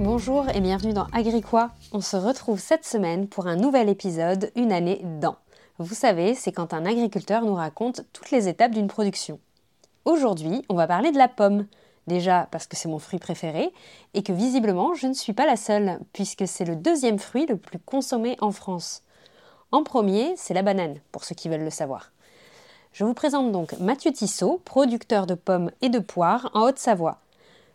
Bonjour et bienvenue dans Agricois. On se retrouve cette semaine pour un nouvel épisode, une année dans. Vous savez, c'est quand un agriculteur nous raconte toutes les étapes d'une production. Aujourd'hui, on va parler de la pomme. Déjà parce que c'est mon fruit préféré et que visiblement je ne suis pas la seule, puisque c'est le deuxième fruit le plus consommé en France. En premier, c'est la banane, pour ceux qui veulent le savoir. Je vous présente donc Mathieu Tissot, producteur de pommes et de poires en Haute-Savoie.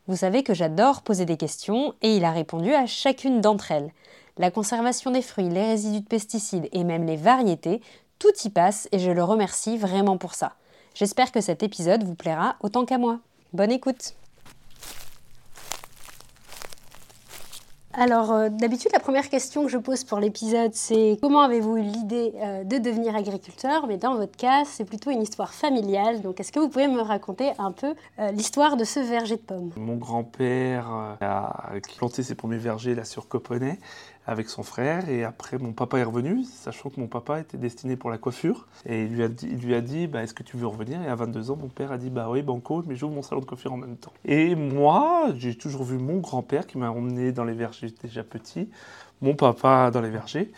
Vous savez que j'adore poser des questions et il a répondu à chacune d'entre elles. La conservation des fruits, les résidus de pesticides et même les variétés, tout y passe et je le remercie vraiment pour ça. J'espère que cet épisode vous plaira autant qu'à moi. Bonne écoute Alors, euh, d'habitude, la première question que je pose pour l'épisode, c'est comment avez-vous eu l'idée euh, de devenir agriculteur? Mais dans votre cas, c'est plutôt une histoire familiale. Donc, est-ce que vous pouvez me raconter un peu euh, l'histoire de ce verger de pommes? Mon grand-père a planté ses premiers vergers là sur Coponnet avec son frère. Et après, mon papa est revenu, sachant que mon papa était destiné pour la coiffure. Et il lui a dit, il lui a dit bah, Est-ce que tu veux revenir? Et à 22 ans, mon père a dit Bah oui, banco, mais j'ouvre mon salon de coiffure en même temps. Et moi, j'ai toujours vu mon grand-père qui m'a emmené dans les vergers déjà petit, mon papa dans les vergers.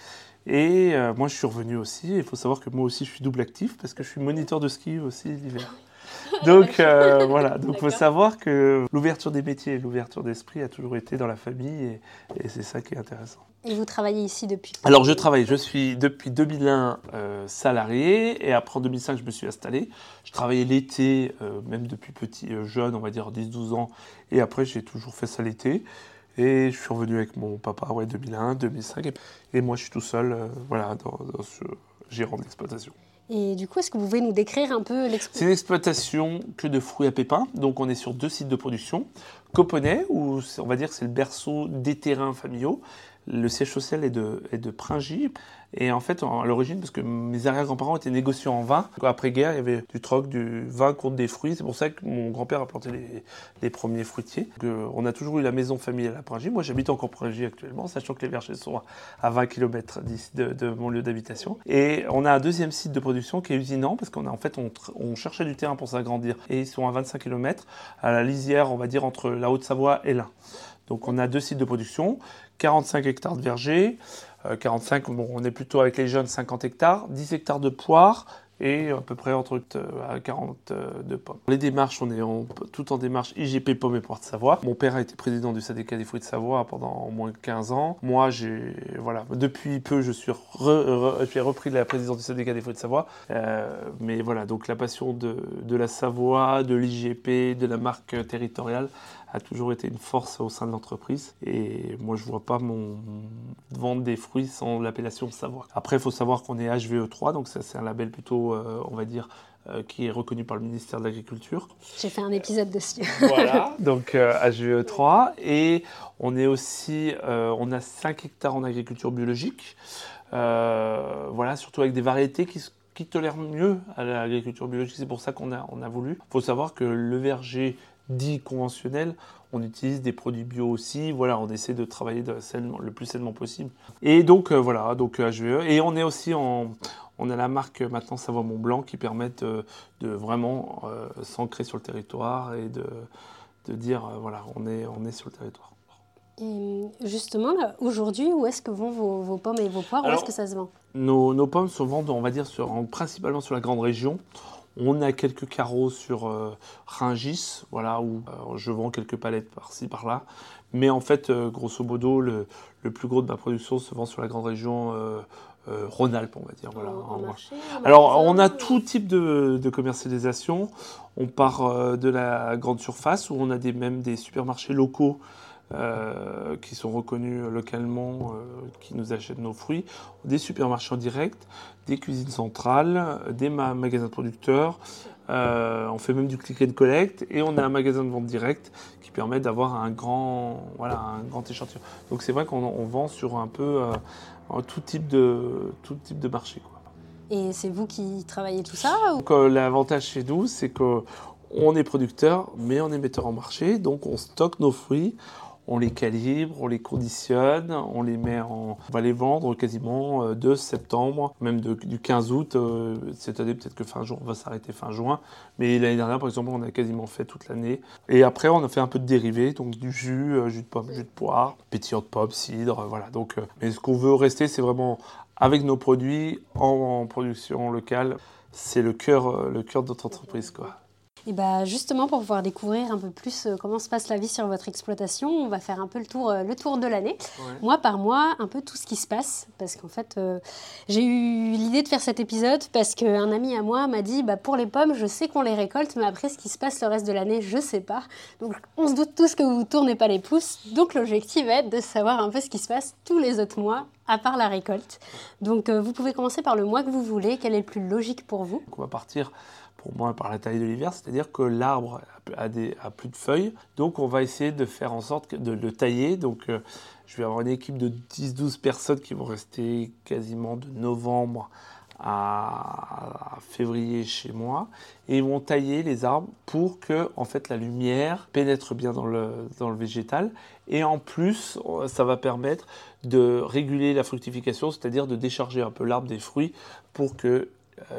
Et euh, moi, je suis revenu aussi. Il faut savoir que moi aussi, je suis double actif parce que je suis moniteur de ski aussi l'hiver. Donc euh, voilà, donc faut savoir que l'ouverture des métiers et l'ouverture d'esprit a toujours été dans la famille et, c'est ça qui est intéressant. Et vous travaillez ici depuis Alors je travaille, je suis depuis 2001 euh, salarié et après en 2005 je me suis installé. Je travaillais l'été, euh, même depuis petit jeune, on va dire 10-12 ans, et après j'ai toujours fait ça l'été. Et je suis revenu avec mon papa, ouais, 2001, 2005, et, moi je suis tout seul, voilà, dans, dans ce gérant d'exploitation. Et du coup, est-ce que vous pouvez nous décrire un peu l'exploitation C'est une exploitation que de fruits à pépins. Donc, on est sur deux sites de production. Coponnet, où on va dire c'est le berceau des terrains familiaux. Le siège social est de, est de Pringy. Et en fait, à l'origine, parce que mes arrière-grands-parents étaient négociants en vin, après-guerre, il y avait du troc, du vin contre des fruits. C'est pour ça que mon grand-père a planté les, premiers fruitiers. on a toujours eu la maison familiale à Pringy. Moi, j'habite encore Pringy actuellement, sachant que les vergers sont à 20 km d'ici de, mon lieu d'habitation. Et on a un deuxième site de production qui est usinant, parce qu'en en fait, on, on, cherchait du terrain pour s'agrandir. Et ils sont à 25 km, à la lisière, on va dire, entre la Haute-Savoie et l'Ain. Donc on a deux sites de production, 45 hectares de vergers, 45, euh, bon, on est plutôt avec les jeunes 50 hectares, 10 hectares de poires et à peu près entre 40 euh, euh, de pommes. Les démarches, on est tout en démarche IGP Pommes et Poires de Savoie. Mon père a été président du syndicat des fruits de Savoie pendant au moins 15 ans. Moi, j'ai voilà, depuis peu, je suis j'ai repris la présidence du syndicat des fruits de Savoie. mais voilà, donc la passion de la Savoie, de l'IGP, de la marque territoriale a toujours été une force au sein de l'entreprise. Et moi, je ne vois pas mon vendre des fruits sans l'appellation Savoie. Après, il faut savoir qu'on est HVE3, donc ça, c'est un label plutôt, euh, on va dire, euh, qui est reconnu par le ministère de l'Agriculture. J'ai fait un épisode dessus. voilà, donc HVE3. Et on est aussi, euh, on a 5 hectares en agriculture biologique. voilà, surtout avec des variétés qui, qui tolèrent mieux à l'agriculture biologique. C'est pour ça qu'on a, on a voulu. Il faut savoir que le verger dit conventionnel, on utilise des produits bio aussi. Voilà, on essaie de travailler le plus sainement possible. Et donc euh, voilà, donc HVE. Euh, et on est aussi en, on a la marque maintenant Savoie Mont Blanc qui permet de, vraiment euh, s'ancrer sur le territoire et de, dire voilà, on est, on est sur le territoire. Et justement, aujourd'hui, où est-ce que vont vos, pommes et vos poires? Où est-ce que ça se vend? nos, pommes se vendent, on va dire, sur, principalement sur la grande région. On a quelques carreaux sur euh, Ringis, voilà, où euh, je vends quelques palettes par-ci, par-là. Mais en fait, euh, grosso modo, le, plus gros de ma production se vend sur la grande région Rhône-Alpes, on va dire. Voilà, Alors, on a tout type de, commercialisation. On part de la grande surface, où on a des, même des supermarchés locaux euh, qui sont reconnus localement, euh, qui nous achètent nos fruits, des supermarchés en direct, des cuisines centrales, des magasins de producteurs. Euh, on fait même du click and collect et on a un magasin de vente directe qui permet d'avoir un grand, voilà, un grand échantillon. Donc c'est vrai qu'on vend sur un peu tout type de, tout type de marché. Quoi. Et c'est vous qui travaillez tout ça L'avantage chez nous, c'est qu'on est producteur, mais on est metteur en marché, donc on stocke nos fruits, on les calibre, on les conditionne, on les met en... On va les vendre quasiment euh, de septembre, même du 15 août. Euh, cette année, peut-être que fin juin, on va s'arrêter fin juin. Mais l'année dernière, par exemple, on a quasiment fait toute l'année. Et après, on a fait un peu de dérivés, donc du jus, euh, jus de pomme, jus de poire, pétillant de pomme, cidre, voilà. Donc, mais ce qu'on veut rester, c'est vraiment avec nos produits en, production locale. C'est le cœur, le cœur de notre entreprise, quoi. Et bah justement, pour pouvoir découvrir un peu plus euh, comment se passe la vie sur votre exploitation, on va faire un peu le tour, euh, le tour de l'année, mois par mois, un peu tout ce qui se passe. Parce qu'en fait, euh, j'ai eu l'idée de faire cet épisode parce qu'un ami à moi m'a dit bah, pour les pommes, je sais qu'on les récolte, mais après, ce qui se passe le reste de l'année, je sais pas. Donc, on se doute tous que vous ne tournez pas les pouces. Donc, l'objectif va être de savoir un peu ce qui se passe tous les autres mois à part la récolte. Donc, vous pouvez commencer par le mois que vous voulez. Quel est le plus logique pour vous? On va partir pour moi par la taille de l'hiver, c'est-à-dire que l'arbre a, plus de feuilles, donc on va essayer de faire en sorte de le tailler. Donc euh, je vais avoir une équipe de 10-12 personnes qui vont rester quasiment de novembre à février chez moi. Et ils vont tailler les arbres pour que en fait la lumière pénètre bien dans le, végétal. Et en plus ça va permettre de réguler la fructification c'est-à-dire de décharger un peu l'arbre des fruits pour que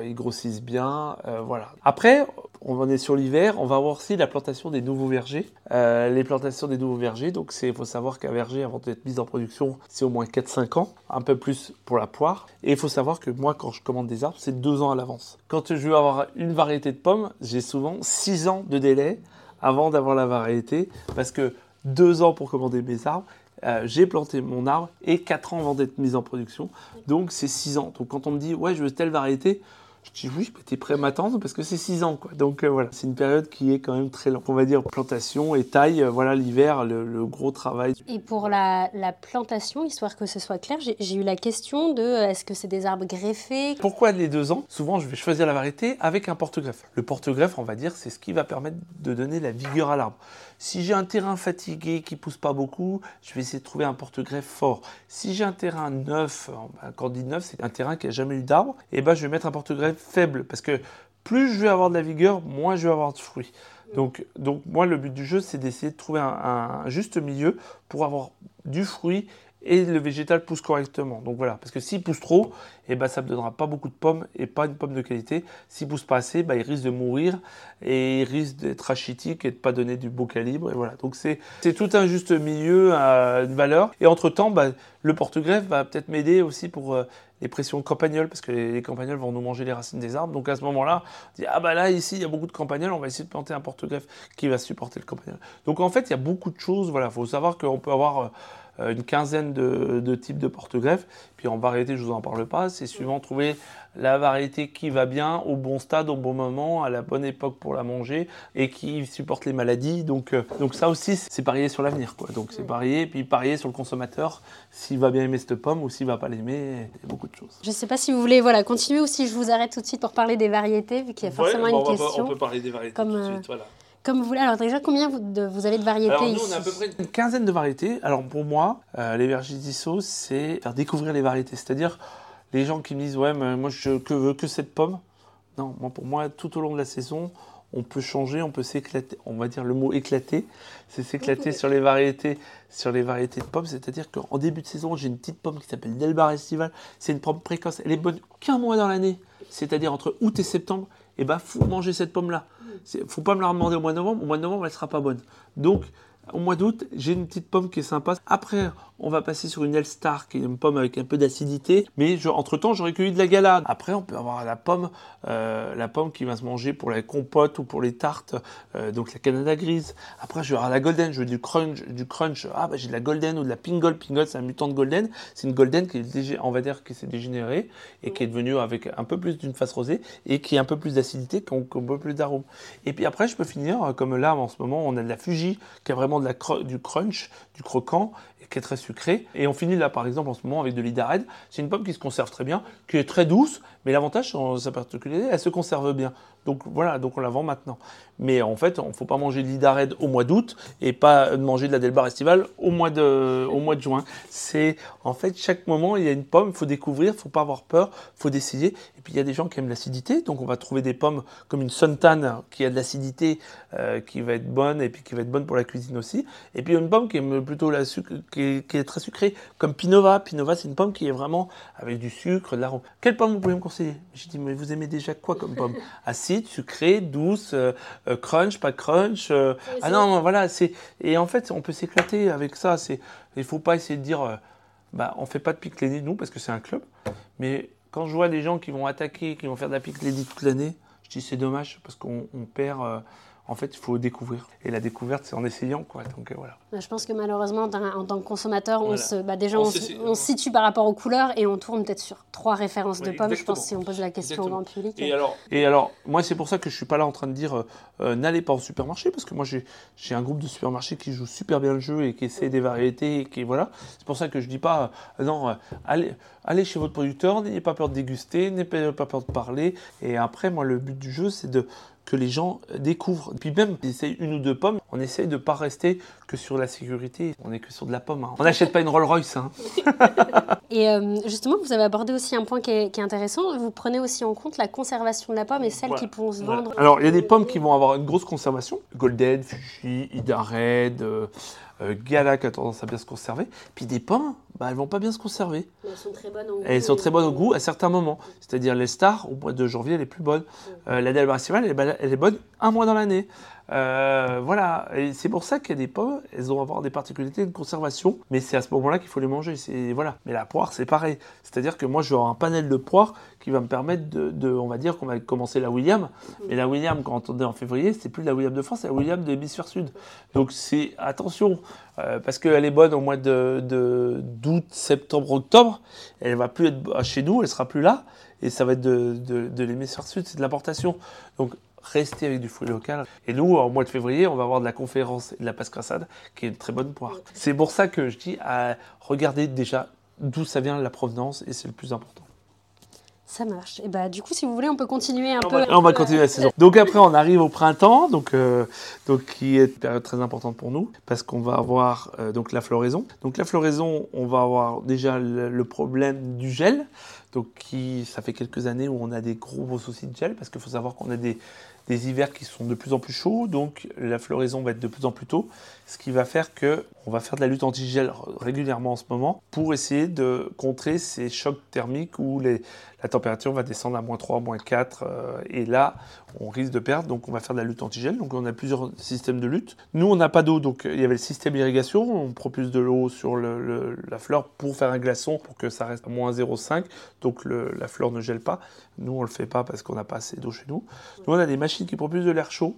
ils grossissent bien, euh, voilà. Après, on en est sur l'hiver, on va avoir aussi la plantation des nouveaux vergers. Euh, les plantations des nouveaux vergers, donc il faut savoir qu'un verger, avant d'être mis en production, c'est au moins 4-5 ans, un peu plus pour la poire. Et il faut savoir que moi, quand je commande des arbres, c'est 2 ans à l'avance. Quand je veux avoir une variété de pommes, j'ai souvent 6 ans de délai avant d'avoir la variété, parce que 2 ans pour commander mes arbres, euh, j'ai planté mon arbre et 4 ans avant d'être mis en production. Donc c'est 6 ans. Donc quand on me dit ouais je veux telle variété, je dis oui, tu es prêt à m'attendre parce que c'est 6 ans. Quoi. Donc euh, voilà, c'est une période qui est quand même très longue. On va dire plantation et taille, euh, voilà l'hiver, le, gros travail. Et pour la, plantation, histoire que ce soit clair, j'ai eu la question de est-ce que c'est des arbres greffés? Pourquoi les deux ans? Souvent, je vais choisir la variété avec un porte-greffe. Le porte-greffe, on va dire, c'est ce qui va permettre de donner la vigueur à l'arbre. Si j'ai un terrain fatigué qui pousse pas beaucoup, je vais essayer de trouver un porte-greffe fort. Si j'ai un terrain neuf, quand on dit neuf, c'est un terrain qui a jamais eu d'arbre, et eh ben je vais mettre un porte-greffe faible parce que plus je vais avoir de la vigueur, moins je vais avoir de fruits. Donc, donc moi, le but du jeu, c'est d'essayer de trouver un, juste milieu pour avoir du fruit et le végétal pousse correctement. Donc voilà, parce que s'il pousse trop, eh ben, ça ne me donnera pas beaucoup de pommes et pas une pomme de qualité. S'il pousse pas assez, ben, il risque de mourir et il risque d'être rachitique et de pas donner du beau calibre. Et voilà, donc c'est tout un juste milieu à une valeur. Et entre-temps, ben, le porte-greffe va peut-être m'aider aussi pour euh, les pressions campagnols, parce que les, campagnols vont nous manger les racines des arbres. Donc à ce moment-là, on dit, ah bah là, ici, il y a beaucoup de campagnols, on va essayer de planter un porte-greffe qui va supporter le campagnol. Donc en fait, il y a beaucoup de choses. Voilà, il faut savoir qu'on peut avoir... Euh, euh, une quinzaine de, types de porte-greffes. Puis en variété, je vous en parle pas. C'est suivant trouver la variété qui va bien au bon stade, au bon moment, à la bonne époque pour la manger et qui supporte les maladies. Donc, euh, donc ça aussi, c'est parier sur l'avenir. Quoi. Donc c'est parier, puis parier sur le consommateur, s'il va bien aimer cette pomme ou s'il va pas l'aimer. Il y a beaucoup de choses. Je ne sais pas si vous voulez voilà, continuer ou si je vous arrête tout de suite pour parler des variétés, vu qu'il y a forcément une question. On peut parler des variétés tout de suite, voilà. Comme vous voulez. Alors déjà, combien vous, de, vous avez de variétés Alors nous, on a à peu près une quinzaine de variétés. Alors pour moi, euh, les c'est faire découvrir les variétés. C'est-à-dire, les gens qui me disent, ouais, mais moi, je que veux que cette pomme. Non, moi, pour moi, tout au long de la saison, on peut changer, on peut s'éclater. On va dire le mot éclater, c'est s'éclater sur les variétés, sur les variétés de pommes. C'est-à-dire qu'en début de saison, j'ai une petite pomme qui s'appelle Delbar Estival. C'est une pomme précoce. Elle est bonne qu'un mois dans l'année. C'est-à-dire entre août et septembre. Eh ben, faut manger cette pomme-là. Faut pas me la demander au mois de novembre. Au mois de novembre, elle sera pas bonne. Donc, au mois d'août, j'ai une petite pomme qui est sympa. Après, on va passer sur une Elstar, qui est une pomme avec un peu d'acidité. Mais entre-temps, j'aurais cueilli de la galade. Après, on peut avoir la pomme, euh, la pomme qui va se manger pour la compote ou pour les tartes, euh, donc la Canada grise. Après, je vais avoir la golden, je veux du crunch. Du crunch. Ah, bah, j'ai de la golden ou de la pingle. Pingle, c'est un mutant de golden. C'est une golden qui est, on va dire, qui s'est dégénérée et qui est devenue avec un peu plus d'une face rosée et qui a un peu plus d'acidité, qui a un peu plus d'arôme. Et puis après, je peux finir, comme là, en ce moment, on a de la Fuji, qui a vraiment de la du crunch, du croquant, qui est très sucré. Et on finit là, par exemple, en ce moment avec de l'Idared. C'est une pomme qui se conserve très bien, qui est très douce, mais l'avantage, sa particularité, elle se conserve bien. Donc voilà, donc on la vend maintenant. Mais en fait, on ne faut pas manger de l'Idared au mois d'août et pas manger de la Delbar au mois de, de juin. C'est en fait chaque moment il y a une pomme, il faut découvrir, il faut pas avoir peur, il faut décider. Et puis il y a des gens qui aiment l'acidité, donc on va trouver des pommes comme une Suntan qui a de l'acidité, euh, qui va être bonne et puis qui va être bonne pour la cuisine aussi. Et puis une pomme qui aime plutôt la sucre, qui est, très sucrée, comme Pinova. Pinova c'est une pomme qui est vraiment avec du sucre, de l'arôme. Quelle pomme vous pouvez me conseiller? J'ai dit mais vous aimez déjà quoi comme pomme? Acide, sucrée, douce. Euh, euh, crunch, pas crunch. Euh, ah non, voilà, c'est et en fait on peut s'éclater avec ça. C'est il faut pas essayer de dire, euh, bah on fait pas de pique nous parce que c'est un club. Mais quand je vois des gens qui vont attaquer, qui vont faire de la pique toute l'année, je dis c'est dommage parce qu'on perd en fait, il faut découvrir. Et la découverte, c'est en essayant, quoi. Donc euh, voilà. Je pense que malheureusement, en tant que consommateur, on se, bah, déjà, on, se, situe par rapport aux couleurs et on tourne peut-être sur trois références de pommes. Je pense si on pose la question au grand public. Et alors, et alors, moi, c'est pour ça que je suis pas là en train de dire euh, euh, n'allez pas au supermarché parce que moi, j'ai un groupe de supermarchés qui joue super bien le jeu et qui essaie des variétés et qui voilà. C'est pour ça que je dis pas non, allez, allez chez votre producteur, n'ayez pas peur de déguster, n'ayez pas peur de parler. Et après, moi, le but du jeu, c'est de que les gens découvrent. Et puis même, ils essayent une ou deux pommes, on essaye de ne pas rester que sur la sécurité. On n'est que sur de la pomme. Hein. On n'achète pas une Rolls Royce. Hein. et euh, justement, vous avez abordé aussi un point qui est, intéressant. Vous prenez aussi en compte la conservation de la pomme et celles qui pourront se vendre. Alors, il y a des pommes qui vont avoir une grosse conservation. Golden, Fuji, Ida Red, euh, euh, Gala qui a tendance à bien se conserver. Puis des pommes, bah, elles vont pas bien se conserver. elles sont très bonnes au goût. Elles sont très bonnes au goût à certains moments. C'est-à-dire les stars, au mois de janvier, elle est plus bonne. Euh, la elle, elle est bonne un mois dans l'année. Euh, voilà, et c'est pour ça qu'il y a des pommes, elles vont avoir des particularités de conservation, mais c'est à ce moment-là qu'il faut les manger. Voilà. Mais la poire, c'est pareil. C'est-à-dire que moi, je vais un panel de poires qui va me permettre de, on va dire qu'on va commencer la William. Mais la William, quand on est en février, c'est plus la William de France, c'est la William de l'hémisphère sud. Donc c'est attention, euh, parce qu'elle est bonne au mois de d'août, septembre, octobre. Elle va plus être chez nous, elle sera plus là, et ça va être de, de, de l'hémisphère sud, c'est de l'importation. Donc rester avec du fruit local. Et nous, au mois de février, on va avoir de la conférence et de la pascrassade, qui est une très bonne poire. C'est pour ça que je dis à regarder déjà d'où ça vient la provenance, et c'est le plus important. Ça marche. Et bah du coup, si vous voulez, on peut continuer un on peu. Va, on va continuer la saison. Donc après, on arrive au printemps, donc euh, donc qui est une période très importante pour nous parce qu'on va avoir euh, donc la floraison. Donc la floraison, on va avoir déjà le problème du gel. Donc qui, ça fait quelques années où on a des gros, soucis de gel parce qu'il faut savoir qu'on a des, des, hivers qui sont de plus en plus chauds, donc la floraison va être de plus en plus tôt, ce qui va faire que on va faire de la lutte anti-gel régulièrement en ce moment pour essayer de contrer ces chocs thermiques où les, la température va descendre à moins 3, moins 4, euh, et là, on risque de perdre, donc on va faire de la lutte antigel. Donc on a plusieurs systèmes de lutte. Nous, on n'a pas d'eau, donc il y avait le système d'irrigation, on propulse de l'eau sur la fleur pour faire un glaçon, pour que ça reste à moins 0,5, donc la fleur ne gèle pas. Nous, on ne le fait pas parce qu'on n'a pas assez d'eau chez nous. Nous, on a des machines qui propulsent de l'air chaud,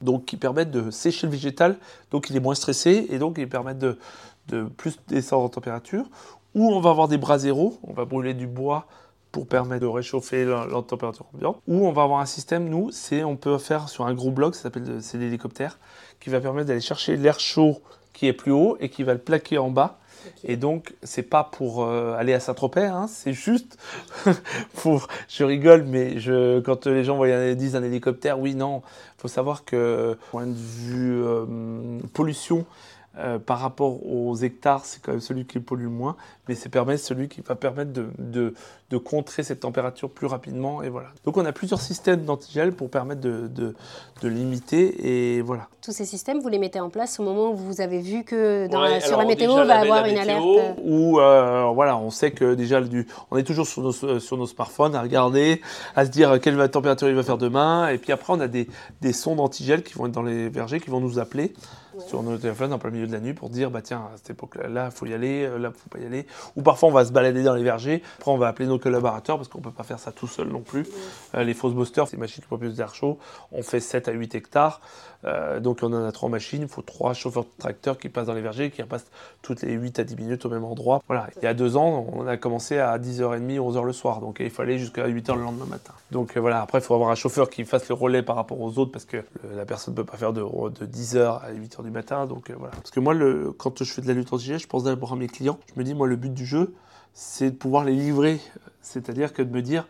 donc qui permettent de sécher le végétal, donc il est moins stressé, et donc ils permettent de, de plus descendre en température. Ou on va avoir des bras zéro, on va brûler du bois pour permettre de réchauffer la, température ambiante. Ou on va avoir un système, nous, c'est on peut faire sur un gros bloc, ça s'appelle c'est l'hélicoptère, qui va permettre d'aller chercher l'air chaud qui est plus haut et qui va le plaquer en bas. Et donc, c'est pas pour euh, aller à Saint-Tropez, hein, c'est juste pour. Je rigole, mais je, quand les gens voient, disent un hélicoptère, oui, non, il faut savoir que, point de vue euh, pollution, euh, par rapport aux hectares, c'est quand même celui qui pollue le moins, mais c'est celui qui va permettre de, de, de, contrer cette température plus rapidement. Et voilà. Donc on a plusieurs systèmes d'antigel pour permettre de, de, limiter. Et voilà. Tous ces systèmes, vous les mettez en place au moment où vous avez vu que dans sur la météo, on va avoir une alerte Ou euh, voilà, on sait que déjà, du, on est toujours sur nos, sur nos smartphones à regarder, à se dire quelle température il va faire demain. Et puis après, on a des, des sondes antigel qui vont être dans les vergers, qui vont nous appeler sur nos téléphones en plein milieu de la nuit pour dire bah tiens à cette époque-là il faut y aller, euh, là il faut pas y aller. Ou parfois on va se balader dans les vergers, après on va appeler nos collaborateurs parce qu'on peut pas faire ça tout seul non plus. Euh, les fausses boosters, c'est des machines qui propulsent d'air chaud, on fait 7 à 8 hectares, euh, donc on en a trois machines, il faut trois chauffeurs de tracteurs qui passent dans les vergers, qui repassent toutes les 8 à 10 minutes au même endroit. Voilà, il y a deux ans, on a commencé à 10h30, 11h le soir, donc il fallait jusqu'à 8h le lendemain matin. Donc voilà, après il faut avoir un chauffeur qui fasse le relais par rapport aux autres parce que la personne ne peut pas faire de, de 10h à 8h du matin, donc voilà. Parce que moi, quand je fais de la lutte anti je pense d'abord à mes clients. Je me dis, moi, le but du jeu, c'est de pouvoir les livrer. C'est-à-dire que de me dire,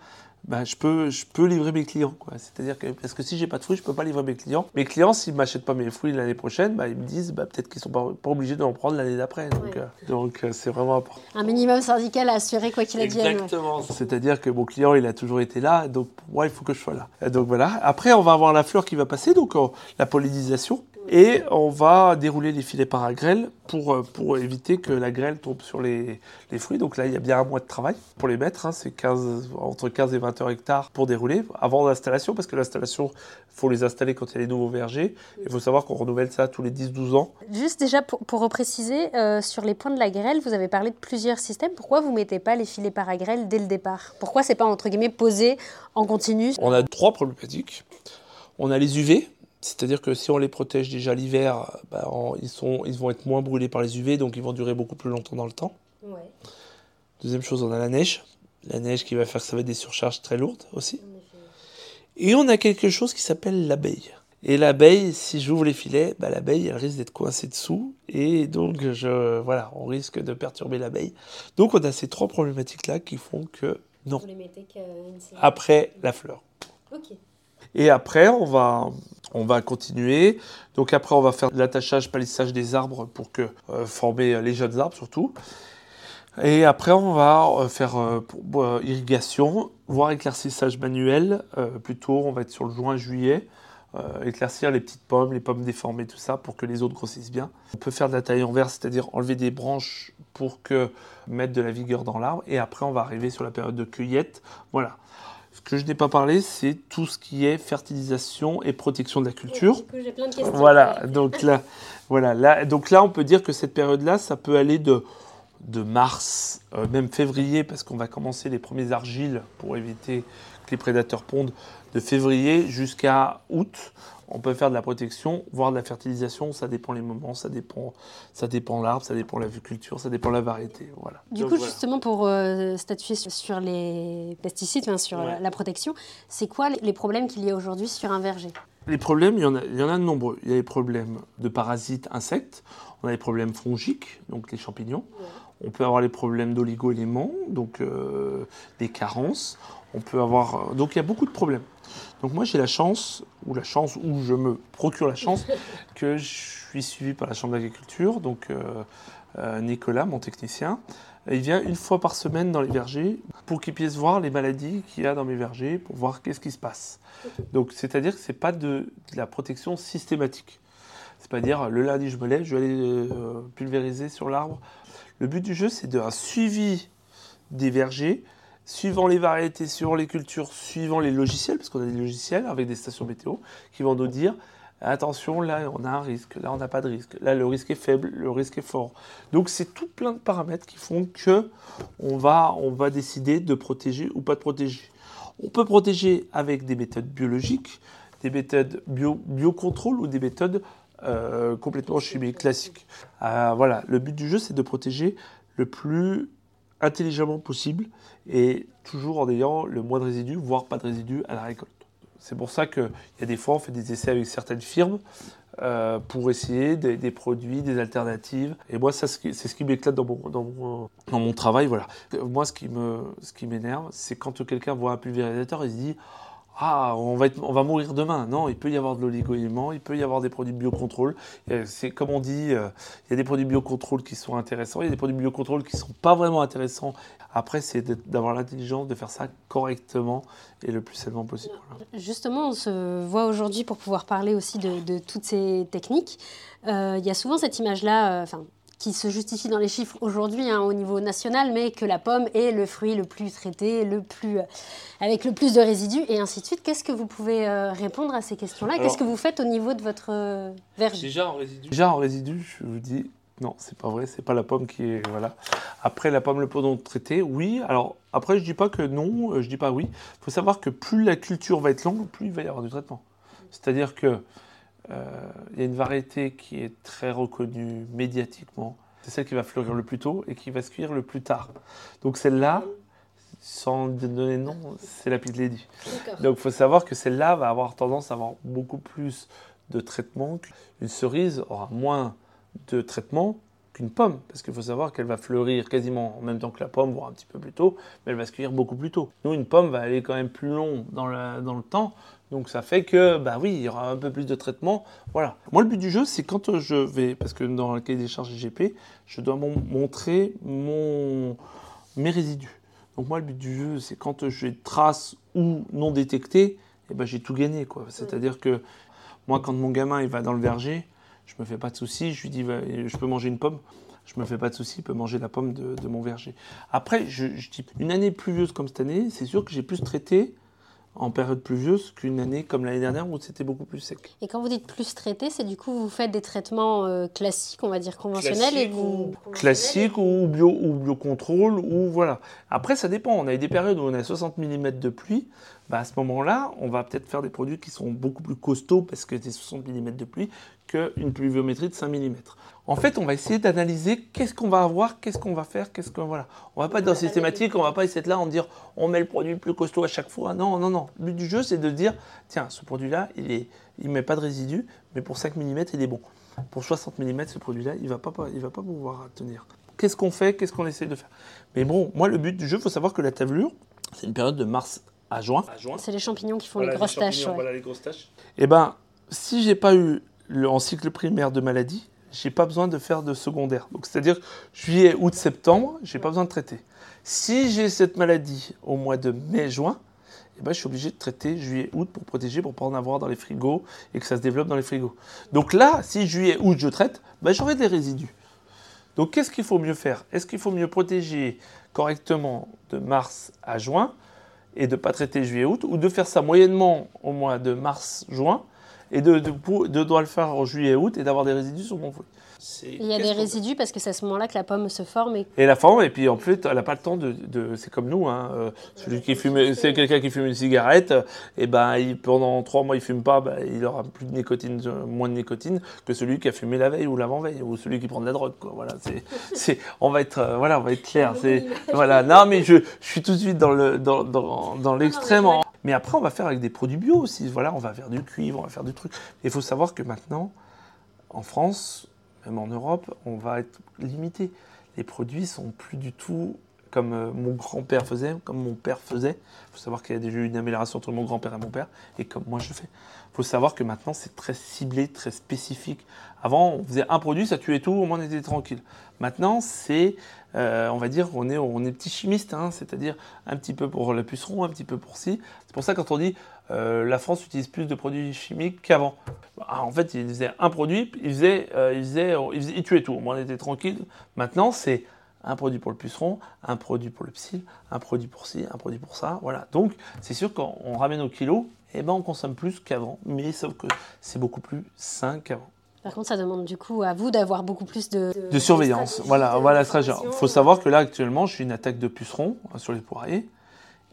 bah, je, peux, je peux livrer mes clients. Quoi. C'est-à-dire que, parce que si j'ai pas de fruits, je peux pas livrer mes clients. Mes clients, s'ils m'achètent pas mes fruits l'année prochaine, bah, ils me disent bah, peut-être qu'ils sont pas, pas obligés de en prendre l'année d'après. Donc, euh, donc euh, c'est vraiment important. Un minimum syndical à assurer quoi qu'il advienne. Exactement. C'est-à-dire que mon client, il a toujours été là, donc pour moi, il faut que je sois là. Et donc voilà. Après, on va avoir la fleur qui va passer, donc la pollinisation. Et on va dérouler les filets par grêle pour, euh, pour éviter que la grêle tombe sur les, les fruits. Donc là, il y a bien un mois de travail pour les mettre. Hein. C'est 15, entre 15 et 20 heures hectares pour dérouler avant l'installation, parce que l'installation, il faut les installer quand il y a les nouveaux vergers. Il faut savoir qu'on renouvelle ça tous les 10-12 ans. Juste déjà, pour, pour repréciser, euh, sur les points de la grêle, vous avez parlé de plusieurs systèmes. Pourquoi vous ne mettez pas les filets par grêle dès le départ? Pourquoi c'est pas, entre guillemets, posé en continu? On a trois problématiques. On a les UV, c'est-à-dire que si on les protège déjà l'hiver, bah, ils, sont, ils vont être moins brûlés par les UV, donc ils vont durer beaucoup plus longtemps dans le temps. Deuxième chose, on a la neige. La neige qui va faire que ça va être des surcharges très lourdes aussi. Et on a quelque chose qui s'appelle l'abeille. Et l'abeille, si j'ouvre les filets, bah, l'abeille, elle risque d'être coincée dessous. Et donc, je, voilà, on risque de perturber l'abeille. Donc, on a ces trois problématiques-là qui font que non. Après la fleur. Et après, on va, on va continuer. Donc après, on va faire l'attachage, palissage des arbres pour que euh, former les jeunes arbres surtout. Et après, on va euh, faire euh, irrigation, voire éclaircissage manuel. plutôt, on va être sur le juin-juillet. éclaircir les petites pommes, les pommes déformées, tout ça, pour que les autres grossissent bien. On peut faire de la taille en verre, c'est-à-dire enlever des branches pour que mettre de la vigueur dans l'arbre. Et après, on va arriver sur la période de cueillette. Voilà. Ce que je n'ai pas parlé, c'est tout ce qui est fertilisation et protection de la culture. J'ai plein de questions. Voilà, donc là, voilà, là, donc là, on peut dire que cette période-là, ça peut aller de, de mars, euh, même février, parce qu'on va commencer les premiers argiles pour éviter que les prédateurs pondent, de février jusqu'à août on peut faire de la protection, voire de la fertilisation, ça dépend les moments, ça dépend, ça dépend l'arbre, ça dépend la culture, ça dépend la variété. Voilà. Du coup, justement, pour euh, statuer sur, les pesticides, sur la protection, c'est quoi les problèmes qu'il y a aujourd'hui sur un verger? Les problèmes, il y, en a, il y en a de nombreux. Il y a les problèmes de parasites, insectes, on a les problèmes fongiques, donc les champignons. On peut avoir les problèmes d'oligo-éléments, donc euh, des carences. On peut avoir. Euh, donc il y a beaucoup de problèmes. Donc moi j'ai la chance, ou la chance, ou je me procure la chance, que je suis suivi par la Chambre d'agriculture, donc euh, Nicolas, mon technicien. Il vient une fois par semaine dans les vergers pour qu'il puisse voir les maladies qu'il y a dans mes vergers, pour voir qu'est-ce qui se passe. Donc c'est-à-dire que ce n'est pas de, la protection systématique. C'est pas dire le lundi je me lève, je vais aller euh, pulvériser sur l'arbre. Le but du jeu c'est de un suivi des vergers suivant les variétés, suivant les cultures, suivant les logiciels, parce qu'on a des logiciels avec des stations météo qui vont nous dire attention, là on a un risque, là on n'a pas de risque, là le risque est faible, le risque est fort. Donc c'est tout plein de paramètres qui font que on va, on va décider de protéger ou pas de protéger. On peut protéger avec des méthodes biologiques, des méthodes bio, biocontrôle ou des méthodes euh, complètement chimiques classiques. Euh, voilà, le but du jeu c'est de protéger le plus intelligemment possible et toujours en ayant le moins de résidus, voire pas de résidus à la récolte. C'est pour ça qu'il y a des fois, on fait des essais avec certaines firmes euh, pour essayer des, produits, des alternatives. Et moi, c'est ce qui m'éclate dans mon, travail. Voilà. Moi, ce qui m'énerve, c'est quand quelqu'un voit un pulvérisateur, il se dit ah, on va, mourir demain. Non, il peut y avoir de l'oligo-élément, il peut y avoir des produits de biocontrôle. C'est comme on dit, euh, il y a des produits de biocontrôle qui sont intéressants, il y a des produits de biocontrôle qui ne sont pas vraiment intéressants. Après, c'est d'avoir l'intelligence de faire ça correctement et le plus sainement possible. Justement, on se voit aujourd'hui pour pouvoir parler aussi de, toutes ces techniques. Euh, il y a souvent cette image-là, euh, qui se justifie dans les chiffres aujourd'hui hein, au niveau national, mais que la pomme est le fruit le plus traité, le plus, euh, avec le plus de résidus, et ainsi de suite. Qu'est-ce que vous pouvez euh, répondre à ces questions-là? Qu'est-ce que vous faites au niveau de votre euh, verger Déjà en résidu. Déjà en résidu, je vous dis, non, c'est pas vrai, c'est pas la pomme qui est. Voilà. Après, la pomme, le pot traité, oui. Alors, après, je dis pas que non, je dis pas oui. Il faut savoir que plus la culture va être longue, plus il va y avoir du traitement. C'est-à-dire que euh, il y a une variété qui est très reconnue médiatiquement. C'est celle qui va fleurir le plus tôt et qui va se cuire le plus tard. Donc celle-là, sans donner de nom, c'est la Pit Lady. Donc il faut savoir que celle-là va avoir tendance à avoir beaucoup plus de traitement. Une cerise aura moins de traitement qu'une pomme, parce qu'il faut savoir qu'elle va fleurir quasiment en même temps que la pomme, voire un petit peu plus tôt, mais elle va se cueillir beaucoup plus tôt. Nous, une pomme va aller quand même plus long dans, dans le temps, donc ça fait que, bah oui, il y aura un peu plus de traitement. Voilà. Moi, le but du jeu, c'est quand je vais, parce que dans le cahier des charges IGP, je dois montrer mon, mes résidus. Donc moi, le but du jeu, c'est quand j'ai trace ou non détecté, eh ben, j'ai tout gagné. quoi. C'est-à-dire que moi, quand mon gamin il va dans le verger, je me fais pas de soucis, je lui dis, je peux manger une pomme. Je me fais pas de soucis, il peut manger la pomme de, mon verger. Après, je, je dis, une année pluvieuse comme cette année, c'est sûr que j'ai plus traité en période pluvieuse qu'une année comme l'année dernière où c'était beaucoup plus sec. Et quand vous dites plus traité, c'est du coup vous faites des traitements euh, classiques, on va dire conventionnels et vous classiques ou bio ou biocontrôle ou voilà. Après ça dépend, on a eu des périodes où on a 60 mm de pluie, bah, à ce moment-là, on va peut-être faire des produits qui sont beaucoup plus costauds parce que c'est 60 mm de pluie qu'une pluviométrie de 5 mm. En fait, on va essayer d'analyser qu'est-ce qu'on va avoir, qu'est-ce qu'on va faire, qu'est-ce qu'on voilà. On va pas être dans systématique, on va pas essayer de là en dire on met le produit le plus costaud à chaque fois. Non, non, non. Le but du jeu, c'est de dire tiens, ce produit-là, il est, il met pas de résidus, mais pour 5 mm, il est bon. Pour 60 mm, ce produit-là, il va pas, il va pas pouvoir tenir. Qu'est-ce qu'on fait, qu'est-ce qu'on essaie de faire? Mais bon, moi, le but du jeu, il faut savoir que la tavelure, c'est une période de mars à juin. C'est les champignons qui font les, grosses taches, voilà les grosses taches. Eh ben, si j'ai pas eu le, en cycle primaire de maladie, j'ai pas besoin de faire de secondaire. Donc c'est-à-dire juillet, août, septembre, j'ai pas besoin de traiter. Si j'ai cette maladie au mois de mai, juin, eh ben, je suis obligé de traiter juillet, août pour protéger, pour pas en avoir dans les frigos et que ça se développe dans les frigos. Donc là, si juillet, août, je traite, ben, j'aurai des résidus. Donc qu'est-ce qu'il faut mieux faire? Est-ce qu'il faut mieux protéger correctement de mars à juin et de ne pas traiter juillet-août, ou de faire ça moyennement au mois de mars-juin, et de, de, de, de, le faire en juillet-août et d'avoir des résidus sur mon fruit. Il y a des résidus parce que c'est à ce moment-là que la pomme se forme. Et, et la forme, et puis en fait, elle n'a pas le temps de. c'est comme nous, hein, euh, celui qui fume, c'est quelqu'un qui fume une cigarette, et ben il, pendant trois mois il fume pas, ben, il aura plus de nicotine, moins de nicotine que celui qui a fumé la veille ou l'avant-veille, ou celui qui prend de la drogue. Quoi. Voilà, c'est, on va être, euh, voilà, on va être clair. C'est, voilà, non mais je, je suis tout de suite dans le, dans, dans, dans l'extrême. Mais après, on va faire avec des produits bio aussi. Voilà, on va faire du cuivre, on va faire du truc. Il faut savoir que maintenant, en France, même en Europe, on va être limité. Les produits sont plus du tout comme euh, mon grand-père faisait, comme mon père faisait. Il faut savoir qu'il y a déjà eu une amélioration entre mon grand-père et mon père, et comme moi je fais. Il faut savoir que maintenant c'est très ciblé, très spécifique. Avant, on faisait un produit, ça tuait tout, au moins on était tranquille. Maintenant, c'est, euh, on va dire, on est, on est petit chimiste, hein, c'est-à-dire un petit peu pour le puceron, un petit peu pour ci. C'est pour ça quand on dit euh, la France utilise plus de produits chimiques qu'avant. Bah, en fait, ils faisaient un produit, ils faisaient, ils, faisaient, ils, tuaient tout. Moi, on était tranquille. Maintenant, c'est un produit pour le puceron, un produit pour le psy, un produit pour ci, un produit pour ça. Voilà. Donc, c'est sûr qu'on ramène au kilo, et eh ben, on consomme plus qu'avant, mais sauf que c'est beaucoup plus sain qu'avant. Par contre, ça demande du coup à vous d'avoir beaucoup plus de, de, surveillance. Voilà, voilà, Il faut savoir que là, actuellement, je suis une attaque de pucerons hein, sur les poiriers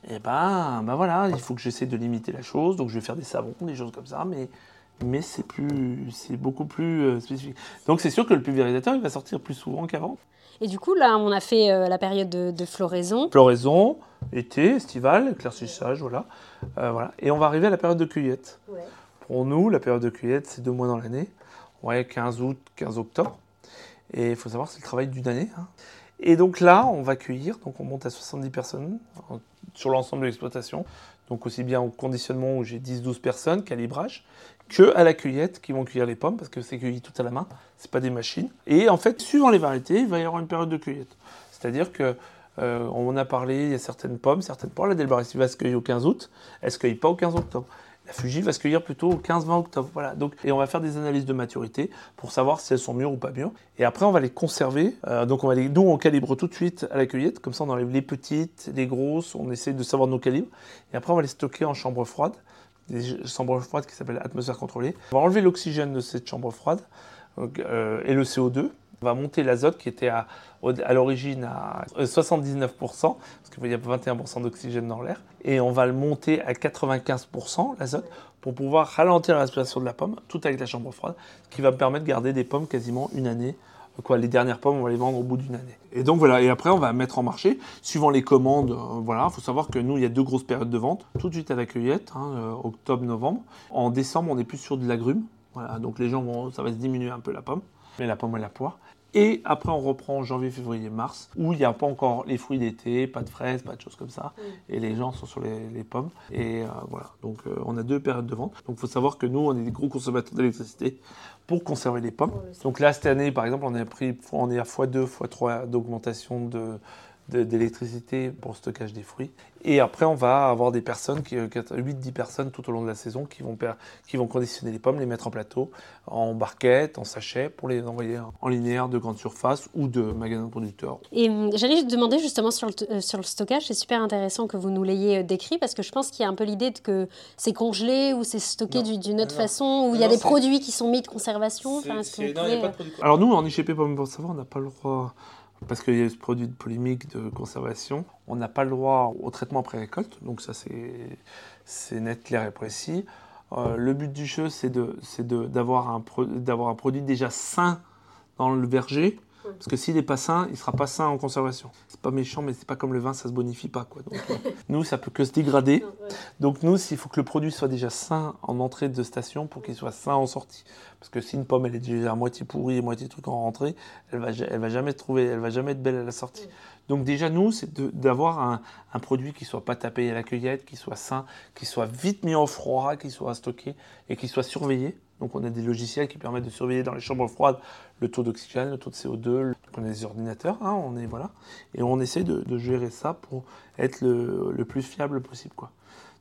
et eh ben, ben voilà, il faut que j'essaie de limiter la chose. Donc je vais faire des savons, des choses comme ça, mais, mais c'est plus, c'est beaucoup plus euh, spécifique. Donc c'est sûr que le pulvérisateur, il va sortir plus souvent qu'avant. Et du coup, là, on a fait euh, la période de, floraison. Floraison, été, estival, éclaircissage, voilà. Euh, voilà. Et on va arriver à la période de cueillette. Pour nous, la période de cueillette, c'est deux mois dans l'année. Ouais, 15 août, 15 octobre. Et il faut savoir, c'est le travail d'une année. Hein. Et donc là, on va cueillir, donc on monte à 70 personnes sur l'ensemble de l'exploitation. Donc aussi bien au conditionnement où j'ai 10-12 personnes, calibrage, que à la cueillette qui vont cueillir les pommes parce que c'est cueilli tout à la main, c'est pas des machines. Et en fait, suivant les variétés, il va y avoir une période de cueillette. C'est-à-dire que euh, on a parlé, il y a certaines pommes, certaines pommes, la Delbaris va se cueillir au 15 août, elle se cueille pas au 15 octobre. La Fuji va se cueillir plutôt au 15-20 octobre. Voilà. Donc, et on va faire des analyses de maturité pour savoir si elles sont mûres ou pas mûres. Et après, on va les conserver. Euh, donc, on va les, nous, on calibre tout de suite à la cueillette. Comme ça, on enlève les petites, les grosses. On essaie de savoir nos calibres. Et après, on va les stocker en chambre froide. Des chambres froides qui s'appellent atmosphère contrôlée. On va enlever l'oxygène de cette chambre froide euh, et le CO2. On va monter l'azote qui était à, à l'origine à 79%, parce qu'il y a 21% d'oxygène dans l'air, et on va le monter à 95% l'azote pour pouvoir ralentir la respiration de la pomme, tout avec la chambre froide, ce qui va me permettre de garder des pommes quasiment une année. Les dernières pommes, on va les vendre au bout d'une année. Et donc voilà, et après on va mettre en marché, suivant les commandes, euh, voilà, il faut savoir que nous, il y a deux grosses périodes de vente, tout de suite à la cueillette, hein, euh, octobre-novembre. En décembre, on est plus sur de l'agrume, voilà, donc les gens vont, ça va se diminuer un peu la pomme mais la pomme et la poire. Et après, on reprend en janvier, février, mars, où il n'y a pas encore les fruits d'été, pas de fraises, pas de choses comme ça. Et les gens sont sur les, pommes. Et euh, voilà. Donc, euh, on a deux périodes de vente. Donc, il faut savoir que nous, on est des gros consommateurs d'électricité pour conserver les pommes. Donc, là, cette année, par exemple, on, a pris, on est à x2, x3 d'augmentation de, d'électricité pour le stockage des fruits. Et après, on va avoir des personnes, 8-10 personnes tout au long de la saison, qui vont, qui vont conditionner les pommes, les mettre en plateau, en barquette, en sachet, pour les envoyer en linéaire de grande surface ou de magasins de producteurs. Et hum, j'allais te demander justement sur le, euh, sur le stockage, c'est super intéressant que vous nous l'ayez euh, décrit, parce que je pense qu'il y a un peu l'idée que c'est congelé ou c'est stocké d'une autre façon, ou il y a des produits qui sont mis de conservation. Enfin, Alors nous, en IGP Pommes pour savoir, on n'a pas le droit parce qu'il y a ce produit de polémique de conservation. On n'a pas le droit au traitement après récolte, donc ça c'est net, clair et précis. Euh, le but du jeu, c'est d'avoir un, un produit déjà sain dans le verger parce que s'il n'est pas sain, il ne sera pas sain en conservation. C'est pas méchant, mais c'est pas comme le vin, ça se bonifie pas. Quoi. Donc, euh, nous, ça peut que se dégrader. Donc nous, il faut que le produit soit déjà sain en entrée de station pour qu'il soit sain en sortie. Parce que si une pomme elle est déjà à moitié pourrie, à moitié truc en rentrée, elle va, elle va jamais trouver, elle va jamais être belle à la sortie. Donc déjà nous, c'est d'avoir un, un, produit qui soit pas tapé à la cueillette, qui soit sain, qui soit vite mis au froid, qui soit stocké et qui soit surveillé donc on a des logiciels qui permettent de surveiller dans les chambres froides le taux d'oxygène, le taux de CO2. on a des ordinateurs, hein, on est voilà, et on essaie de, gérer ça pour être le, plus fiable possible, quoi.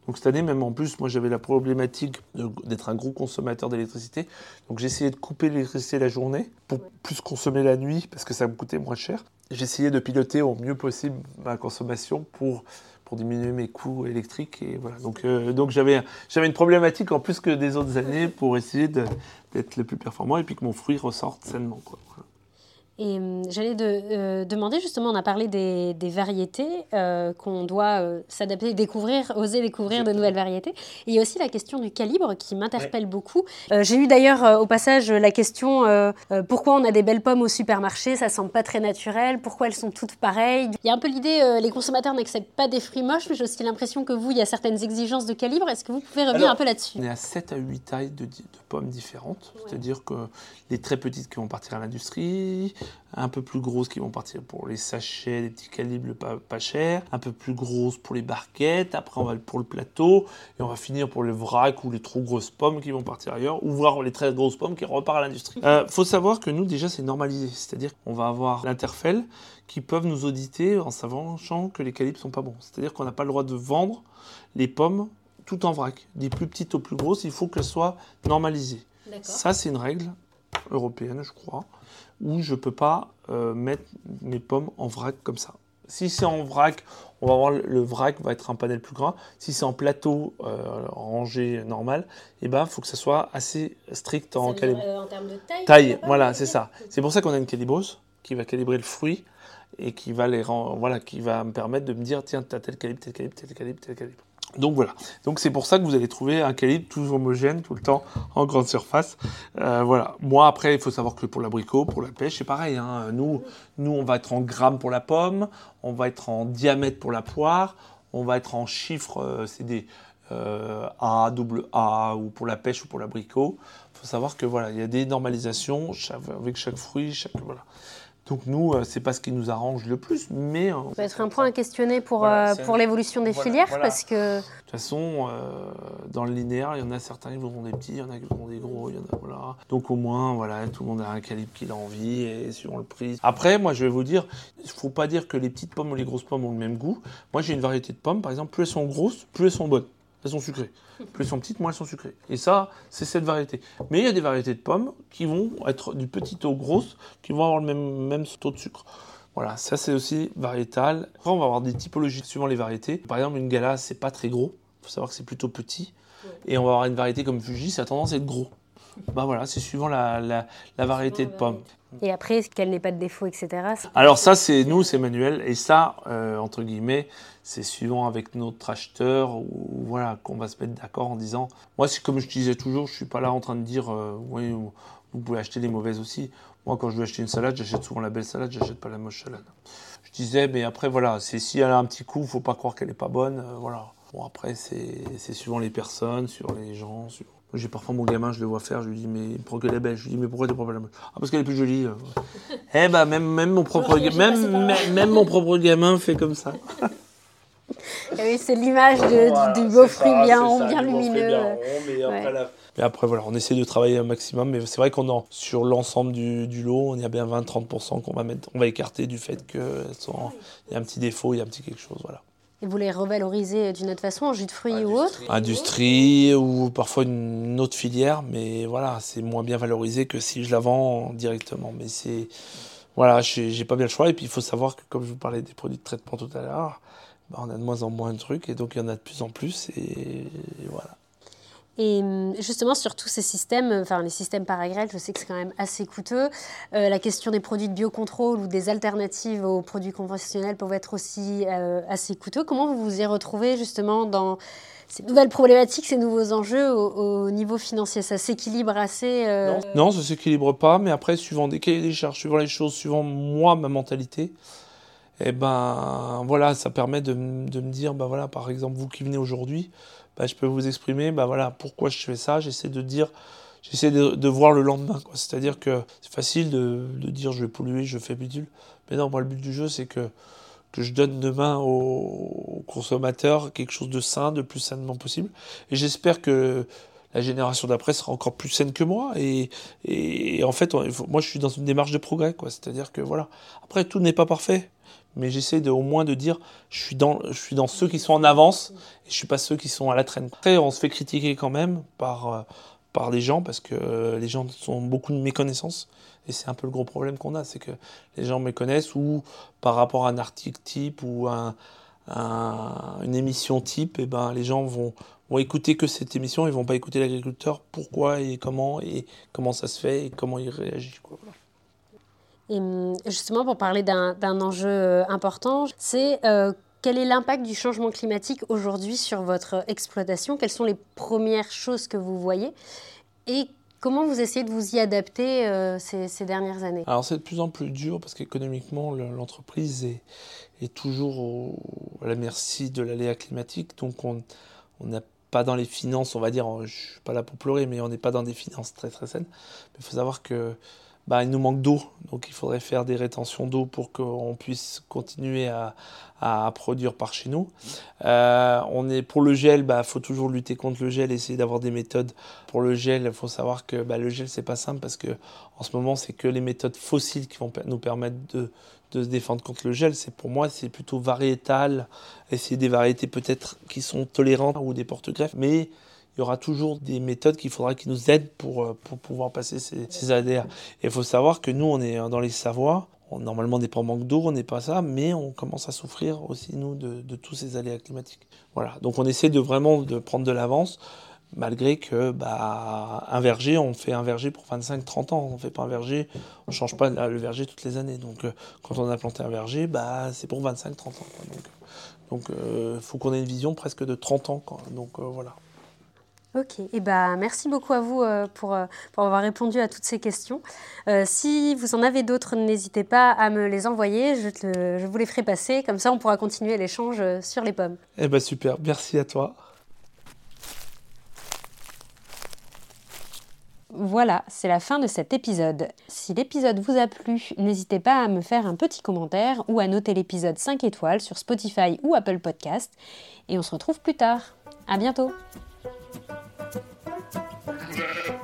Donc cette année, même en plus, moi j'avais la problématique d'être un gros consommateur d'électricité. Donc j'ai essayé de couper l'électricité la journée pour plus consommer la nuit parce que ça me coûtait moins cher. J'ai essayé de piloter au mieux possible ma consommation pour pour diminuer mes coûts électriques. Et voilà. Donc, euh, donc j'avais, j'avais une problématique en plus que des autres années pour essayer d'être le plus performant et puis que mon fruit ressorte sainement. Quoi. Et hum, j'allais de, euh, demander, justement, on a parlé des, variétés euh, qu'on doit euh, s'adapter, découvrir, oser découvrir de nouvelles variétés. Et il y a aussi la question du calibre qui m'interpelle beaucoup. J'ai eu d'ailleurs au passage la question pourquoi on a des belles pommes au supermarché, ça semble pas très naturel, pourquoi elles sont toutes pareilles? Il y a un peu l'idée, les consommateurs n'acceptent pas des fruits moches, mais j'ai aussi l'impression que vous, il y a certaines exigences de calibre. Est-ce que vous pouvez revenir un peu là-dessus? On est à 7 à 8 tailles de, de pommes différentes, c'est-à-dire que les très petites qui vont partir à l'industrie, un peu plus grosses qui vont partir pour les sachets, les petits calibres pas, pas chers, un peu plus grosses pour les barquettes, après on va pour le plateau, et on va finir pour les vracs ou les trop grosses pommes qui vont partir ailleurs, ou voir les très grosses pommes qui repartent à l'industrie. Il euh, faut savoir que nous déjà c'est normalisé, c'est-à-dire qu'on va avoir l'interfell qui peuvent nous auditer en sachant que les calibres sont pas bons. C'est-à-dire qu'on n'a pas le droit de vendre les pommes tout en vrac, des plus petites aux plus grosses, il faut qu'elles soient normalisées. Ça c'est une règle européenne, je crois où je ne peux pas euh, mettre mes pommes en vrac comme ça. Si c'est en vrac, on va voir le vrac va être un panel plus grand. Si c'est en plateau euh, rangé normal, il eh ben, faut que ça soit assez strict en, euh, en termes de taille. Taille, voilà, c'est ça. C'est pour ça qu'on a une calibreuse qui va calibrer le fruit et qui va, les, voilà, qui va me permettre de me dire tiens, tu as tel calibre, tel calibre, tel calibre, tel calibre. Donc voilà. Donc c'est pour ça que vous allez trouver un calibre tout homogène tout le temps en grande surface. Euh, voilà. Moi après, il faut savoir que pour l'abricot, pour la pêche, c'est pareil. Hein. Nous, nous, on va être en grammes pour la pomme, on va être en diamètre pour la poire, on va être en chiffres, euh, c'est des euh, A, double A ou pour la pêche ou pour l'abricot. Il faut savoir que voilà, il y a des normalisations avec chaque fruit. Donc nous, euh, c'est pas ce qui nous arrange le plus, mais... Euh, ça peut être un point à questionner pour, euh, pour l'évolution des filières, parce que... De toute façon, dans le linéaire, il y en a certains qui vont des petits, il y en a qui vont des gros, il y en a... Voilà. Donc au moins, voilà, tout le monde a un calibre qu'il a envie, et suivant le prix. Après, moi, je vais vous dire, il faut pas dire que les petites pommes ou les grosses pommes ont le même goût. Moi, j'ai une variété de pommes, par exemple, plus elles sont grosses, plus elles sont bonnes elles sont sucrées. Plus elles sont petites, moins elles sont sucrées. Et ça, c'est cette variété. Mais il y a des variétés de pommes qui vont être du petit au gros, qui vont avoir le même, même taux de sucre. Voilà, ça c'est aussi variétal. Après, on va avoir des typologies suivant les variétés. Par exemple, une gala, c'est pas très gros. Il faut savoir que c'est plutôt petit. Et on va avoir une variété comme Fuji, ça a tendance à être gros. Bah voilà, c'est suivant la, la, variété de pommes. Et après, qu'elle n'ait pas de défaut, etc. Alors ça, c'est nous, c'est manuel. Et ça, euh, entre guillemets, c'est suivant avec notre acheteur ou voilà qu'on va se mettre d'accord en disant. Moi, c'est comme je disais toujours, je suis pas là en train de dire euh, oui, vous pouvez acheter les mauvaises aussi. Moi, quand je veux acheter une salade, j'achète souvent la belle salade, j'achète pas la moche salade. Je disais, mais après voilà, c'est si elle a un petit coup, faut pas croire qu'elle est pas bonne, euh, voilà. Bon après, c'est suivant les personnes, sur les gens, sur J'ai parfois mon gamin, je le vois faire, je lui dis mais pourquoi qu'elle est belle Je lui dis mais pourquoi tu prends pas la moche Ah parce qu'elle est plus jolie. eh bah même, même mon propre même, même, mon propre gamin fait comme ça. oui, c'est l'image du beau fruit bien, bien lumineux. Mais après, voilà, on essaie de travailler un maximum. Mais c'est vrai qu'on a, sur l'ensemble du, du, lot, on y a bien 20-30% qu'on va mettre, on va écarter du fait qu'il y a un petit défaut, il y a un petit quelque chose, voilà. Et vous les revalorisez d'une autre façon, en jus de fruits ou autre Industrie ou parfois une autre filière, mais voilà, c'est moins bien valorisé que si je la vends directement. Mais c'est. Voilà, j'ai pas bien le choix. Et puis il faut savoir que, comme je vous parlais des produits de traitement tout à l'heure, bah, on a de moins en moins de trucs et donc il y en a de plus en plus. et voilà. Et hum, justement, sur tous ces systèmes, enfin les systèmes par je sais que c'est quand même assez coûteux. Euh, la question des produits de biocontrôle ou des alternatives aux produits conventionnels peuvent être aussi euh, assez coûteux. Comment vous vous y retrouvez justement dans ces nouvelles problématiques, ces nouveaux enjeux au, niveau financier? Ça s'équilibre assez euh, Non, ça ne s'équilibre pas, mais après, suivant des cahiers des charges, suivant les choses, suivant moi, ma mentalité, et eh ben voilà, ça permet de, de me dire, ben voilà, par exemple, vous qui venez aujourd'hui, bah, je peux vous exprimer bah, voilà, pourquoi je fais ça. J'essaie de dire, j'essaie de, voir le lendemain. C'est-à-dire que c'est facile de, dire je vais polluer, je fais bidule. Mais non, moi, le but du jeu, c'est que, je donne demain aux, consommateurs quelque chose de sain, de plus sainement possible. Et j'espère que la génération d'après sera encore plus saine que moi. Et, et en fait, moi, je suis dans une démarche de progrès. C'est-à-dire que voilà. Après, tout n'est pas parfait mais j'essaie au moins de dire je suis, dans, je suis dans ceux qui sont en avance et je suis pas ceux qui sont à la traîne. Après, on se fait critiquer quand même par, euh, par les gens parce que euh, les gens ont beaucoup de méconnaissances et c'est un peu le gros problème qu'on a, c'est que les gens méconnaissent ou par rapport à un article type ou un, une émission type, et eh ben les gens vont, vont écouter que cette émission, ils vont pas écouter l'agriculteur, pourquoi et comment et comment ça se fait et comment il réagit. Quoi, et hum, justement, pour parler d'un enjeu euh, important, c'est euh, quel est l'impact du changement climatique aujourd'hui sur votre exploitation? Quelles sont les premières choses que vous voyez? Et comment vous essayez de vous y adapter euh, ces, dernières années? Alors c'est de plus en plus dur parce qu'économiquement, l'entreprise est, toujours à la merci de l'aléa climatique. Donc on n'a pas dans les finances, on va dire, je ne suis pas là pour pleurer, mais on n'est pas dans des finances très très saines. Mais il faut savoir que bah, il nous manque d'eau. Donc il faudrait faire des rétentions d'eau pour qu'on puisse continuer à, à, produire par chez nous. Euh, on est, pour le gel, il bah, faut toujours lutter contre le gel, essayer d'avoir des méthodes. Pour le gel, il faut savoir que bah, le gel, c'est pas simple parce que en ce moment, c'est que les méthodes fossiles qui vont nous permettre de, de se défendre contre le gel. C'est pour moi, c'est plutôt variétal, essayer des variétés peut-être qui sont tolérantes ou des porte-greffes. Mais il y aura toujours des méthodes qu'il faudra qui nous aident pour, euh, pour pouvoir passer ces, ces ADR. Et il faut savoir que nous, on est dans les Savoies. On, normalement, on n'est pas en manque d'eau, on n'est pas ça, mais on commence à souffrir aussi, nous, de, de, tous ces aléas climatiques. Voilà. Donc, on essaie de vraiment de prendre de l'avance, malgré que, bah, un verger, on fait un verger pour 25-30 ans. On ne fait pas un verger, on change pas le verger toutes les années. Donc, euh, quand on a planté un verger, bah, c'est pour 25-30 ans. Donc, il euh, faut qu'on ait une vision presque de 30 ans. Donc, voilà. Ok, et eh ben, merci beaucoup à vous euh, pour, euh, pour, avoir répondu à toutes ces questions. Euh, si vous en avez d'autres, n'hésitez pas à me les envoyer, je, te, je, vous les ferai passer, comme ça on pourra continuer l'échange sur les pommes. Eh ben super, merci à toi. Voilà, c'est la fin de cet épisode. Si l'épisode vous a plu, n'hésitez pas à me faire un petit commentaire ou à noter l'épisode 5 étoiles sur Spotify ou Apple Podcast. Et on se retrouve plus tard. À bientôt! Yeah.